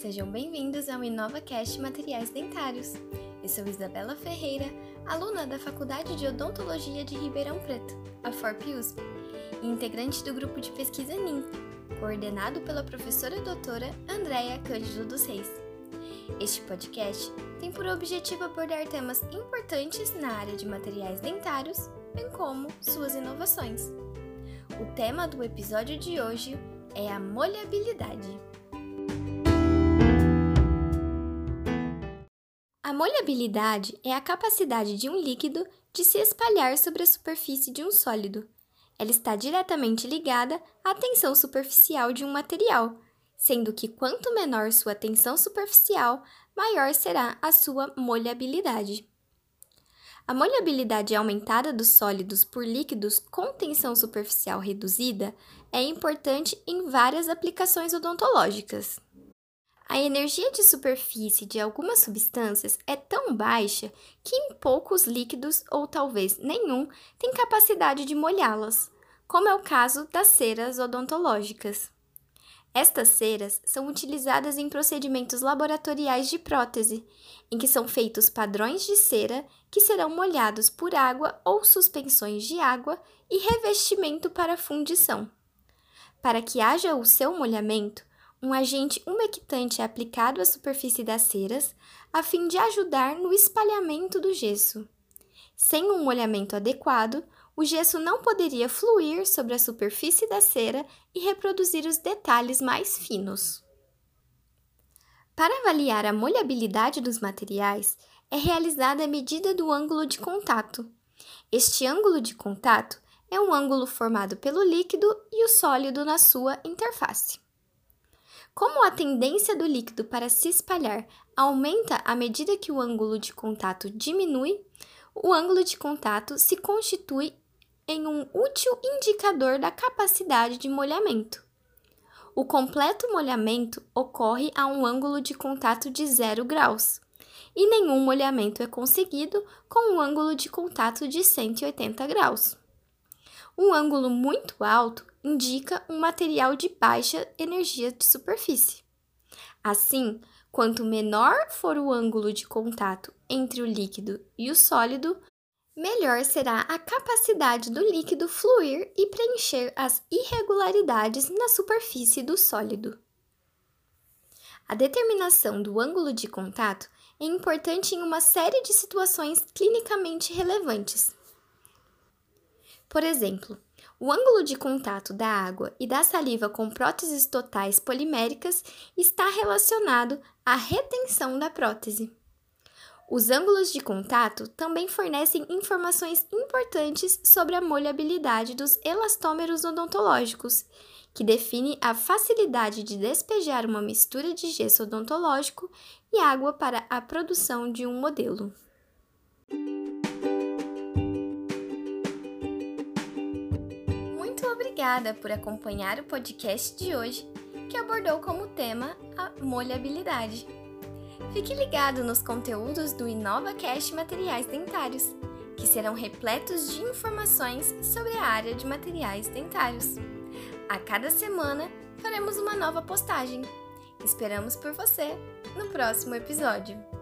Sejam bem-vindos ao InovaCast Materiais Dentários. Eu sou Isabela Ferreira, aluna da Faculdade de Odontologia de Ribeirão Preto, a FORP-USP, e integrante do grupo de pesquisa NIM, coordenado pela professora doutora Andréia Cândido dos Reis. Este podcast tem por objetivo abordar temas importantes na área de materiais dentários, bem como suas inovações. O tema do episódio de hoje é a molhabilidade. A molhabilidade é a capacidade de um líquido de se espalhar sobre a superfície de um sólido. Ela está diretamente ligada à tensão superficial de um material, sendo que quanto menor sua tensão superficial, maior será a sua molhabilidade. A molhabilidade aumentada dos sólidos por líquidos com tensão superficial reduzida é importante em várias aplicações odontológicas. A energia de superfície de algumas substâncias é tão baixa que em poucos líquidos, ou talvez nenhum, tem capacidade de molhá-las, como é o caso das ceras odontológicas. Estas ceras são utilizadas em procedimentos laboratoriais de prótese, em que são feitos padrões de cera que serão molhados por água ou suspensões de água e revestimento para fundição. Para que haja o seu molhamento, um agente umectante é aplicado à superfície das ceras a fim de ajudar no espalhamento do gesso. Sem um molhamento adequado, o gesso não poderia fluir sobre a superfície da cera e reproduzir os detalhes mais finos. Para avaliar a molhabilidade dos materiais, é realizada a medida do ângulo de contato. Este ângulo de contato é um ângulo formado pelo líquido e o sólido na sua interface. Como a tendência do líquido para se espalhar aumenta à medida que o ângulo de contato diminui, o ângulo de contato se constitui em um útil indicador da capacidade de molhamento. O completo molhamento ocorre a um ângulo de contato de 0 graus, e nenhum molhamento é conseguido com um ângulo de contato de 180 graus. Um ângulo muito alto indica um material de baixa energia de superfície. Assim, quanto menor for o ângulo de contato entre o líquido e o sólido, melhor será a capacidade do líquido fluir e preencher as irregularidades na superfície do sólido. A determinação do ângulo de contato é importante em uma série de situações clinicamente relevantes. Por exemplo, o ângulo de contato da água e da saliva com próteses totais poliméricas está relacionado à retenção da prótese. Os ângulos de contato também fornecem informações importantes sobre a molhabilidade dos elastômeros odontológicos, que define a facilidade de despejar uma mistura de gesso odontológico e água para a produção de um modelo. Obrigada por acompanhar o podcast de hoje, que abordou como tema a molhabilidade. Fique ligado nos conteúdos do InovaCast Materiais Dentários, que serão repletos de informações sobre a área de materiais dentários. A cada semana faremos uma nova postagem. Esperamos por você no próximo episódio.